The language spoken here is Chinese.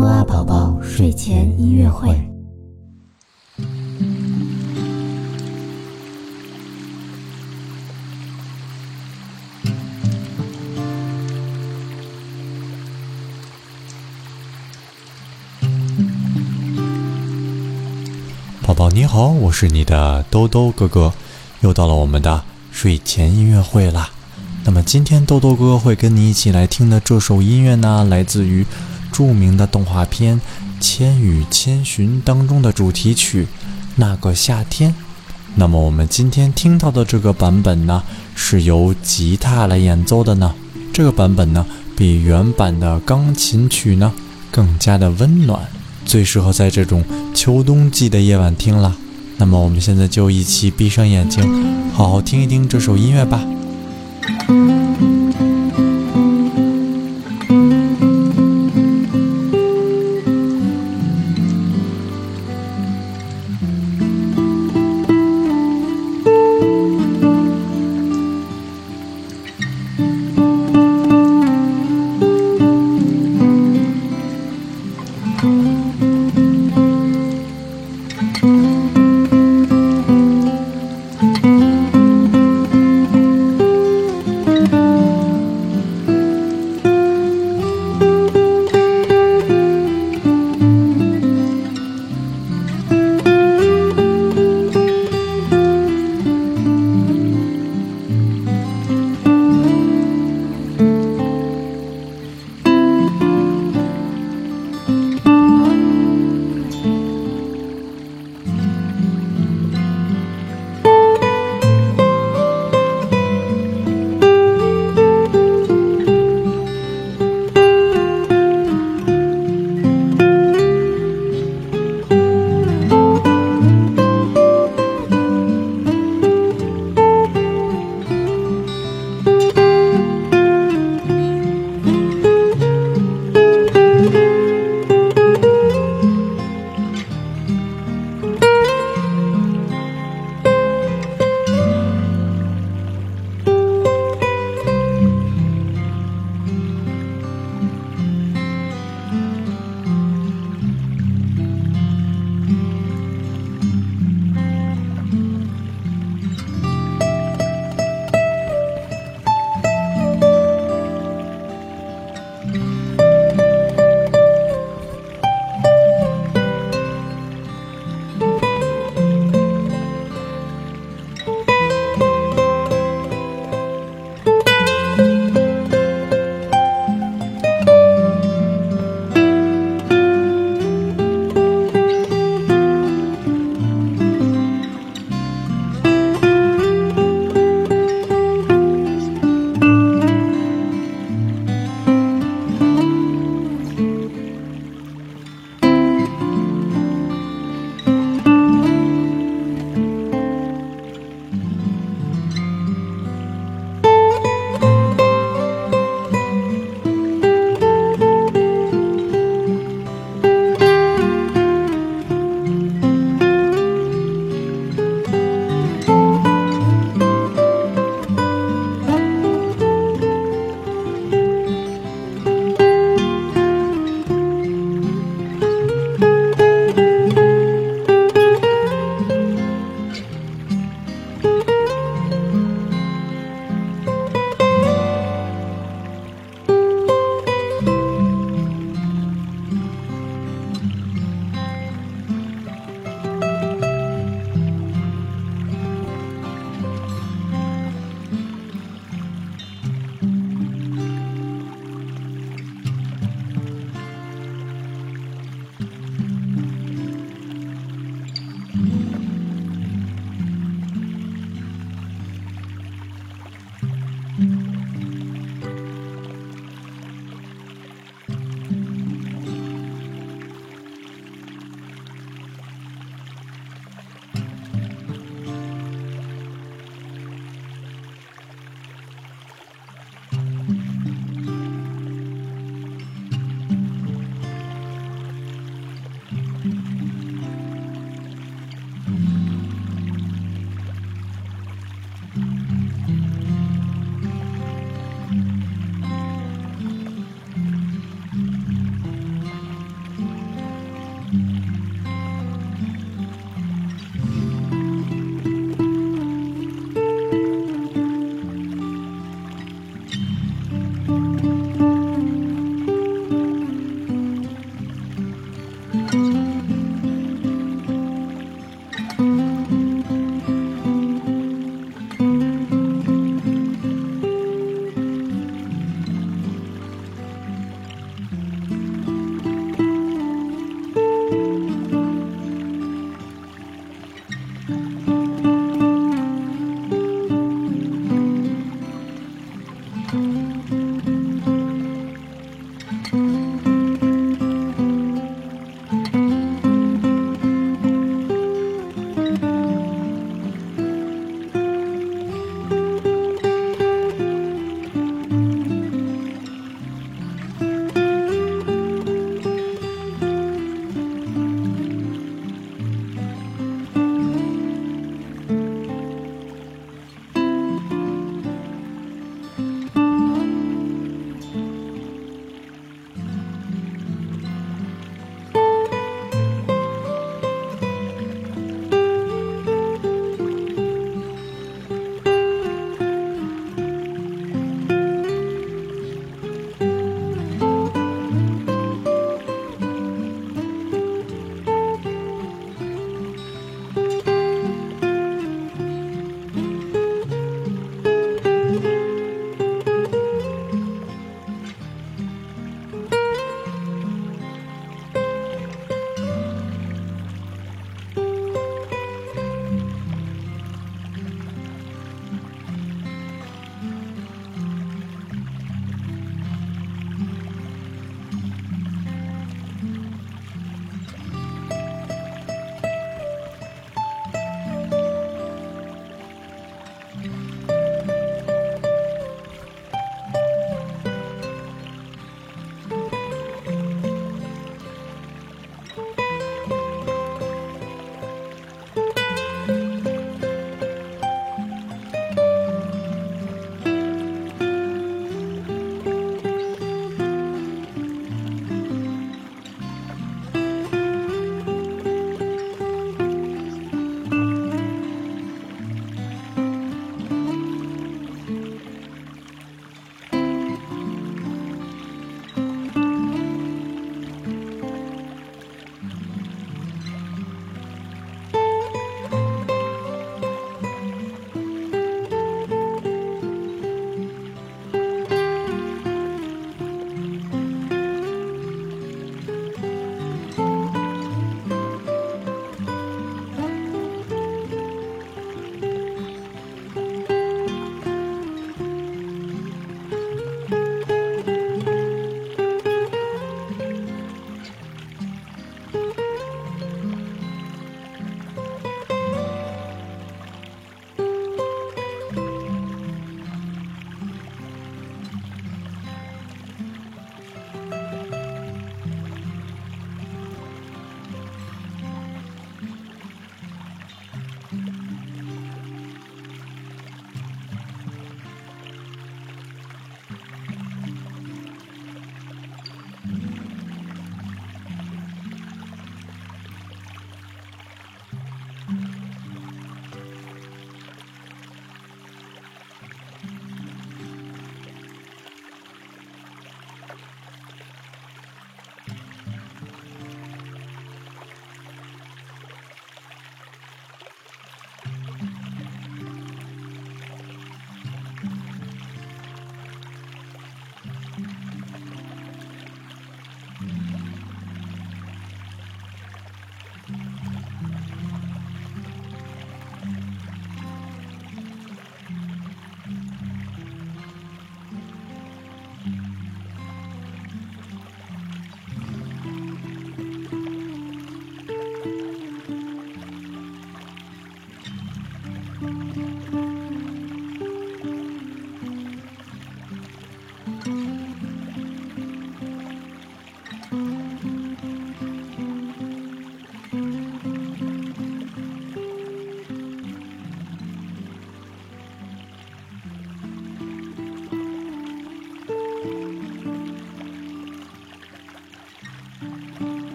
木阿宝宝睡前音乐会。宝宝你好，我是你的兜兜哥哥，又到了我们的睡前音乐会啦。那么今天兜兜哥哥会跟你一起来听的这首音乐呢，来自于著名的动画片《千与千寻》当中的主题曲《那个夏天》。那么我们今天听到的这个版本呢，是由吉他来演奏的呢。这个版本呢，比原版的钢琴曲呢更加的温暖，最适合在这种秋冬季的夜晚听了。那么我们现在就一起闭上眼睛，好好听一听这首音乐吧。